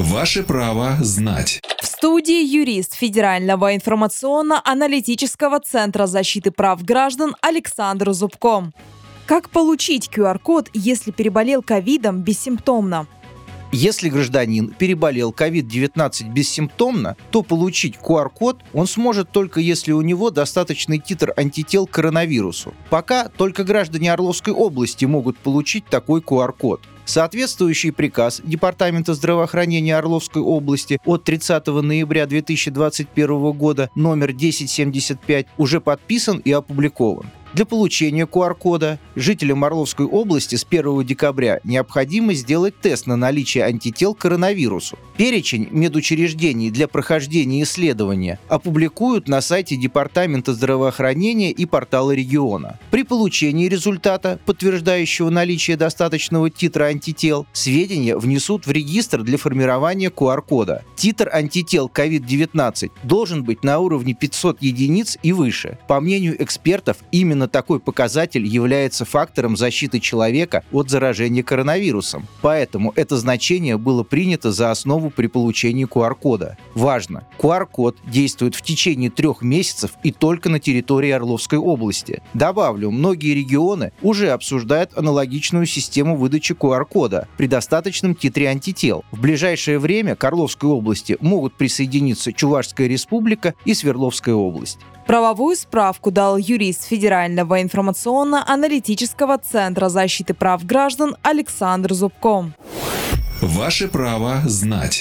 Ваше право знать. В студии юрист Федерального информационно-аналитического центра защиты прав граждан Александр Зубко. Как получить QR-код, если переболел ковидом бессимптомно? Если гражданин переболел COVID-19 бессимптомно, то получить QR-код он сможет только если у него достаточный титр антител к коронавирусу. Пока только граждане Орловской области могут получить такой QR-код. Соответствующий приказ Департамента здравоохранения Орловской области от 30 ноября 2021 года номер 1075 уже подписан и опубликован. Для получения QR-кода жителям Орловской области с 1 декабря необходимо сделать тест на наличие антител к коронавирусу. Перечень медучреждений для прохождения исследования опубликуют на сайте Департамента здравоохранения и портала региона. При получении результата, подтверждающего наличие достаточного титра антител, сведения внесут в регистр для формирования QR-кода. Титр антител COVID-19 должен быть на уровне 500 единиц и выше. По мнению экспертов, именно такой показатель является фактором защиты человека от заражения коронавирусом. Поэтому это значение было принято за основу при получении QR-кода. Важно, QR-код действует в течение трех месяцев и только на территории Орловской области. Добавлю, многие регионы уже обсуждают аналогичную систему выдачи QR-кода при достаточном титре антител. В ближайшее время к Орловской области могут присоединиться Чувашская республика и Свердловская область. Правовую справку дал юрист Федерального информационно-аналитического центра защиты прав граждан Александр Зубко. Ваше право знать.